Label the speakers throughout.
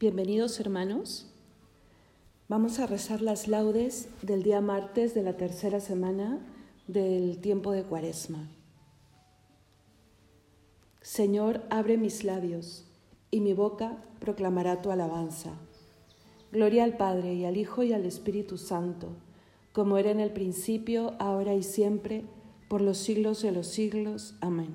Speaker 1: Bienvenidos hermanos. Vamos a rezar las laudes del día martes de la tercera semana del tiempo de Cuaresma. Señor, abre mis labios y mi boca proclamará tu alabanza. Gloria al Padre y al Hijo y al Espíritu Santo, como era en el principio, ahora y siempre, por los siglos de los siglos. Amén.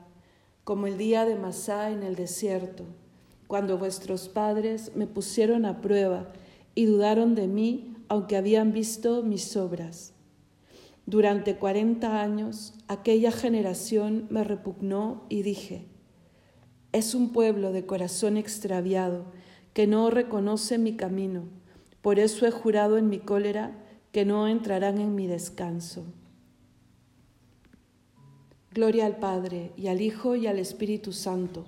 Speaker 1: como el día de Masá en el desierto, cuando vuestros padres me pusieron a prueba y dudaron de mí, aunque habían visto mis obras. Durante cuarenta años aquella generación me repugnó y dije, es un pueblo de corazón extraviado que no reconoce mi camino, por eso he jurado en mi cólera que no entrarán en mi descanso. Gloria al Padre, y al Hijo, y al Espíritu Santo,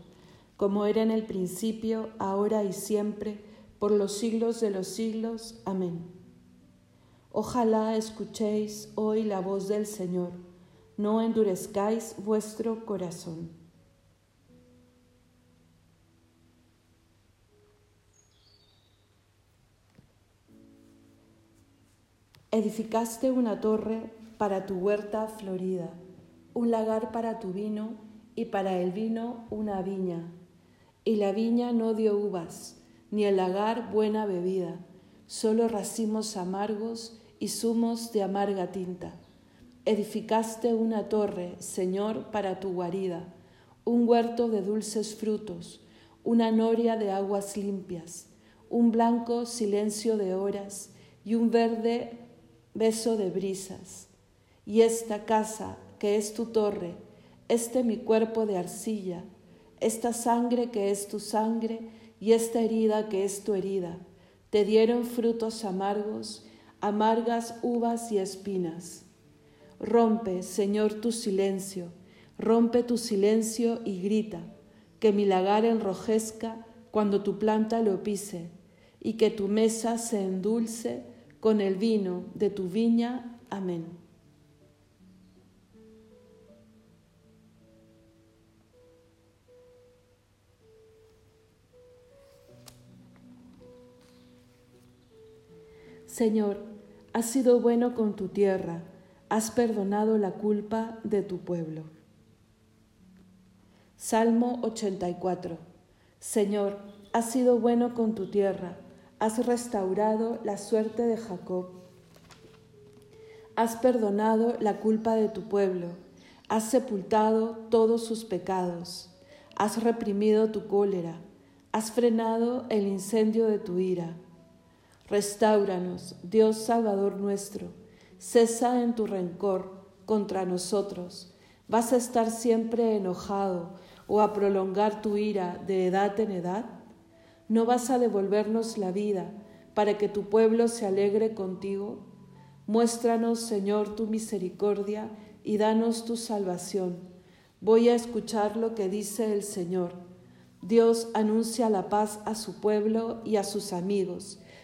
Speaker 1: como era en el principio, ahora y siempre, por los siglos de los siglos. Amén. Ojalá escuchéis hoy la voz del Señor, no endurezcáis vuestro corazón. Edificaste una torre para tu huerta florida un lagar para tu vino y para el vino una viña. Y la viña no dio uvas, ni el lagar buena bebida, solo racimos amargos y zumos de amarga tinta. Edificaste una torre, Señor, para tu guarida, un huerto de dulces frutos, una noria de aguas limpias, un blanco silencio de horas y un verde beso de brisas. Y esta casa que es tu torre, este mi cuerpo de arcilla, esta sangre que es tu sangre y esta herida que es tu herida, te dieron frutos amargos, amargas uvas y espinas. Rompe, Señor, tu silencio, rompe tu silencio y grita, que mi lagar enrojezca cuando tu planta lo pise, y que tu mesa se endulce con el vino de tu viña. Amén. Señor, has sido bueno con tu tierra, has perdonado la culpa de tu pueblo. Salmo 84. Señor, has sido bueno con tu tierra, has restaurado la suerte de Jacob. Has perdonado la culpa de tu pueblo, has sepultado todos sus pecados, has reprimido tu cólera, has frenado el incendio de tu ira Restauranos, Dios Salvador nuestro, cesa en tu rencor contra nosotros. ¿Vas a estar siempre enojado o a prolongar tu ira de edad en edad? ¿No vas a devolvernos la vida para que tu pueblo se alegre contigo? Muéstranos, Señor, tu misericordia y danos tu salvación. Voy a escuchar lo que dice el Señor. Dios anuncia la paz a su pueblo y a sus amigos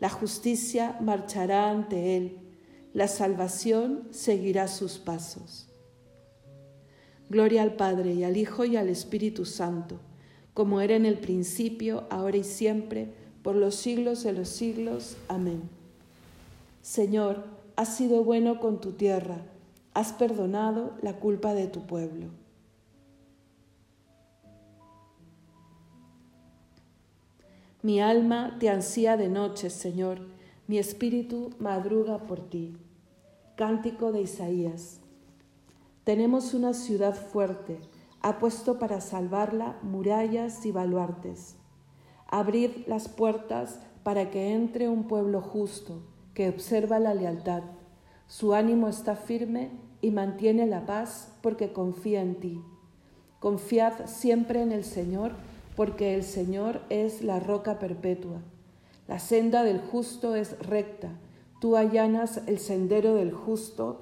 Speaker 1: La justicia marchará ante él, la salvación seguirá sus pasos. Gloria al Padre y al Hijo y al Espíritu Santo, como era en el principio, ahora y siempre, por los siglos de los siglos. Amén. Señor, has sido bueno con tu tierra, has perdonado la culpa de tu pueblo. Mi alma te ansía de noche, Señor, mi espíritu madruga por ti. Cántico de Isaías. Tenemos una ciudad fuerte, ha puesto para salvarla murallas y baluartes. Abrid las puertas para que entre un pueblo justo, que observa la lealtad. Su ánimo está firme y mantiene la paz porque confía en ti. Confiad siempre en el Señor porque el Señor es la roca perpetua. La senda del justo es recta, tú allanas el sendero del justo,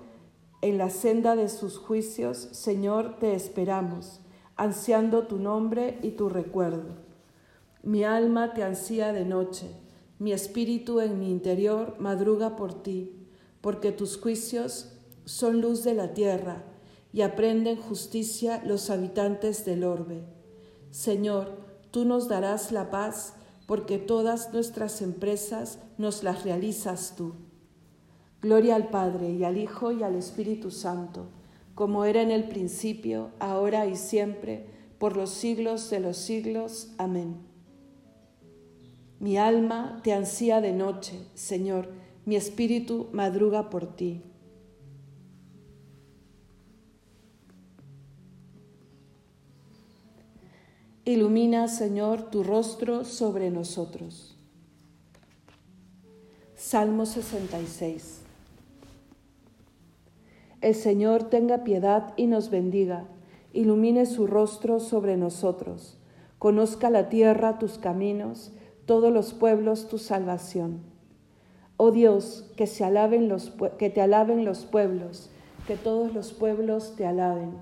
Speaker 1: en la senda de sus juicios, Señor, te esperamos, ansiando tu nombre y tu recuerdo. Mi alma te ansía de noche, mi espíritu en mi interior madruga por ti, porque tus juicios son luz de la tierra y aprenden justicia los habitantes del orbe. Señor, Tú nos darás la paz porque todas nuestras empresas nos las realizas tú. Gloria al Padre y al Hijo y al Espíritu Santo, como era en el principio, ahora y siempre, por los siglos de los siglos. Amén. Mi alma te ansía de noche, Señor, mi espíritu madruga por ti. Ilumina, Señor, tu rostro sobre nosotros. Salmo 66. El Señor tenga piedad y nos bendiga, ilumine su rostro sobre nosotros, conozca la tierra tus caminos, todos los pueblos tu salvación. Oh Dios, que, se alaben los, que te alaben los pueblos, que todos los pueblos te alaben,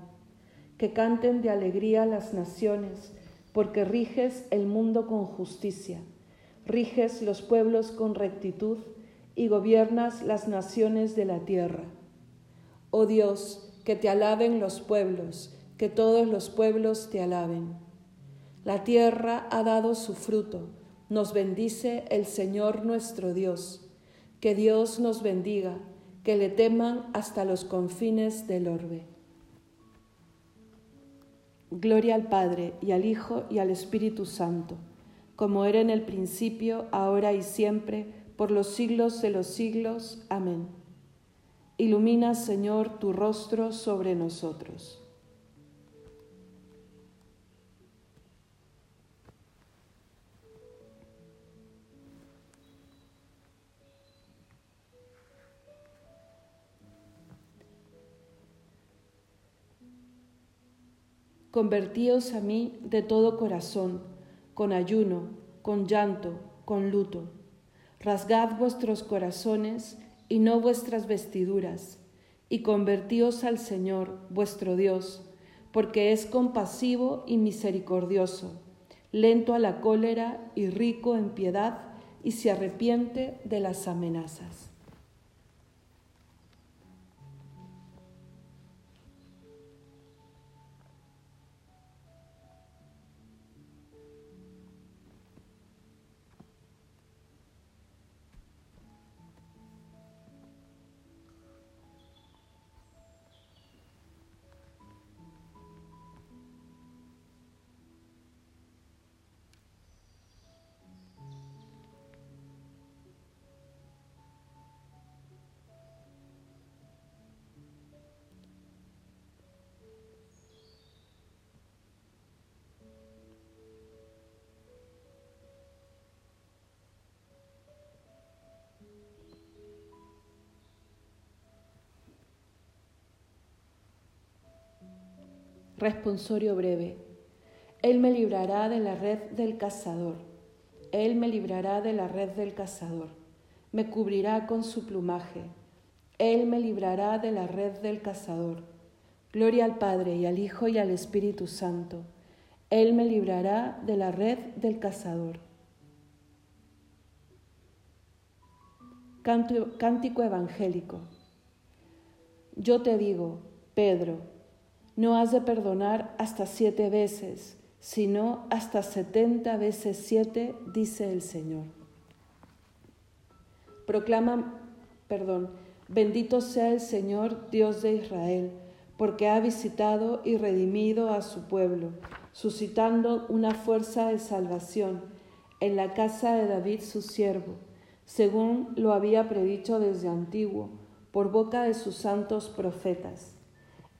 Speaker 1: que canten de alegría las naciones, porque riges el mundo con justicia, riges los pueblos con rectitud y gobiernas las naciones de la tierra. Oh Dios, que te alaben los pueblos, que todos los pueblos te alaben. La tierra ha dado su fruto, nos bendice el Señor nuestro Dios. Que Dios nos bendiga, que le teman hasta los confines del orbe. Gloria al Padre y al Hijo y al Espíritu Santo, como era en el principio, ahora y siempre, por los siglos de los siglos. Amén. Ilumina, Señor, tu rostro sobre nosotros. Convertíos a mí de todo corazón, con ayuno, con llanto, con luto. Rasgad vuestros corazones y no vuestras vestiduras, y convertíos al Señor, vuestro Dios, porque es compasivo y misericordioso, lento a la cólera y rico en piedad, y se arrepiente de las amenazas. Responsorio breve. Él me librará de la red del cazador. Él me librará de la red del cazador. Me cubrirá con su plumaje. Él me librará de la red del cazador. Gloria al Padre y al Hijo y al Espíritu Santo. Él me librará de la red del cazador. cántico evangélico. Yo te digo, Pedro, no has de perdonar hasta siete veces, sino hasta setenta veces siete, dice el Señor. Proclama, perdón, bendito sea el Señor, Dios de Israel, porque ha visitado y redimido a su pueblo, suscitando una fuerza de salvación en la casa de David su siervo, según lo había predicho desde antiguo, por boca de sus santos profetas.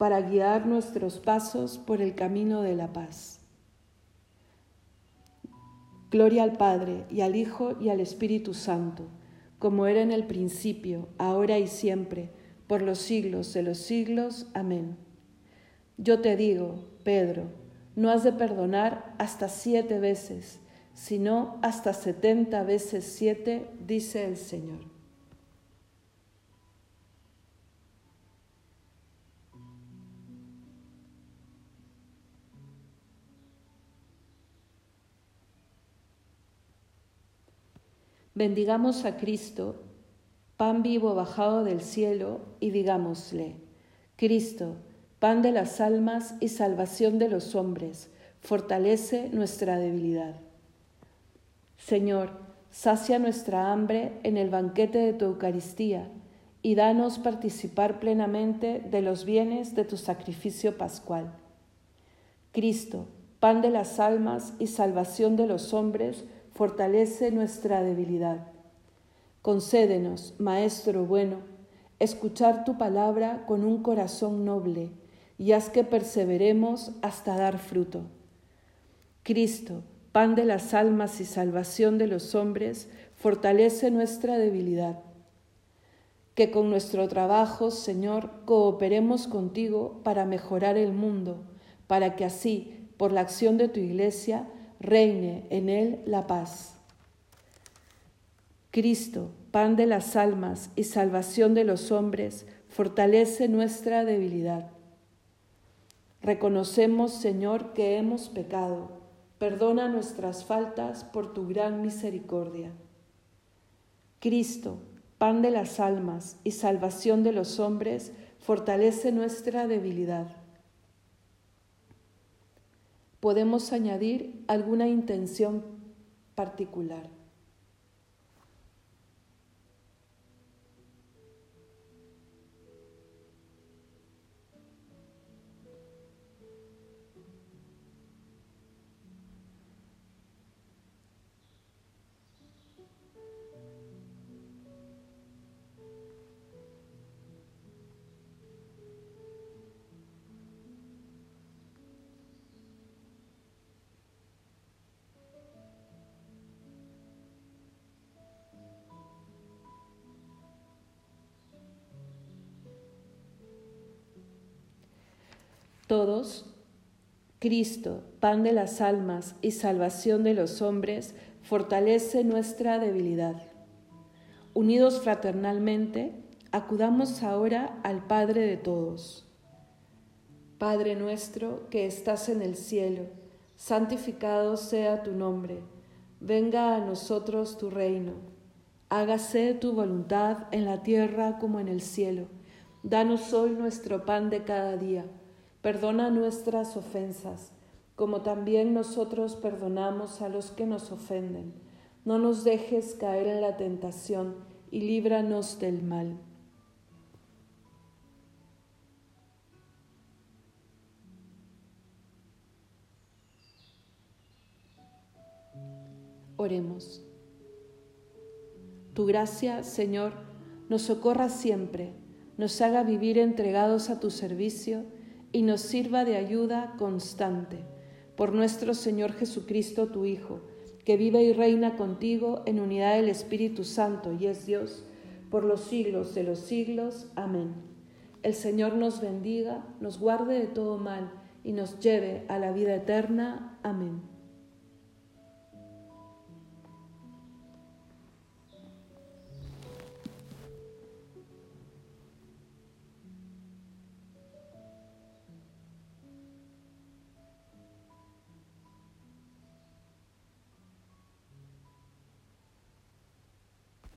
Speaker 1: para guiar nuestros pasos por el camino de la paz. Gloria al Padre y al Hijo y al Espíritu Santo, como era en el principio, ahora y siempre, por los siglos de los siglos. Amén. Yo te digo, Pedro, no has de perdonar hasta siete veces, sino hasta setenta veces siete, dice el Señor. Bendigamos a Cristo, pan vivo bajado del cielo, y digámosle, Cristo, pan de las almas y salvación de los hombres, fortalece nuestra debilidad. Señor, sacia nuestra hambre en el banquete de tu Eucaristía y danos participar plenamente de los bienes de tu sacrificio pascual. Cristo, pan de las almas y salvación de los hombres, fortalece nuestra debilidad. Concédenos, Maestro bueno, escuchar tu palabra con un corazón noble y haz que perseveremos hasta dar fruto. Cristo, pan de las almas y salvación de los hombres, fortalece nuestra debilidad. Que con nuestro trabajo, Señor, cooperemos contigo para mejorar el mundo, para que así, por la acción de tu Iglesia, reine en él la paz. Cristo, pan de las almas y salvación de los hombres, fortalece nuestra debilidad. Reconocemos, Señor, que hemos pecado. Perdona nuestras faltas por tu gran misericordia. Cristo, pan de las almas y salvación de los hombres, fortalece nuestra debilidad podemos añadir alguna intención particular. Todos, Cristo, pan de las almas y salvación de los hombres, fortalece nuestra debilidad. Unidos fraternalmente, acudamos ahora al Padre de todos. Padre nuestro que estás en el cielo, santificado sea tu nombre, venga a nosotros tu reino, hágase tu voluntad en la tierra como en el cielo. Danos hoy nuestro pan de cada día Perdona nuestras ofensas, como también nosotros perdonamos a los que nos ofenden. No nos dejes caer en la tentación y líbranos del mal. Oremos. Tu gracia, Señor, nos socorra siempre, nos haga vivir entregados a tu servicio y nos sirva de ayuda constante. Por nuestro Señor Jesucristo, tu Hijo, que vive y reina contigo en unidad del Espíritu Santo y es Dios, por los siglos de los siglos. Amén. El Señor nos bendiga, nos guarde de todo mal y nos lleve a la vida eterna. Amén.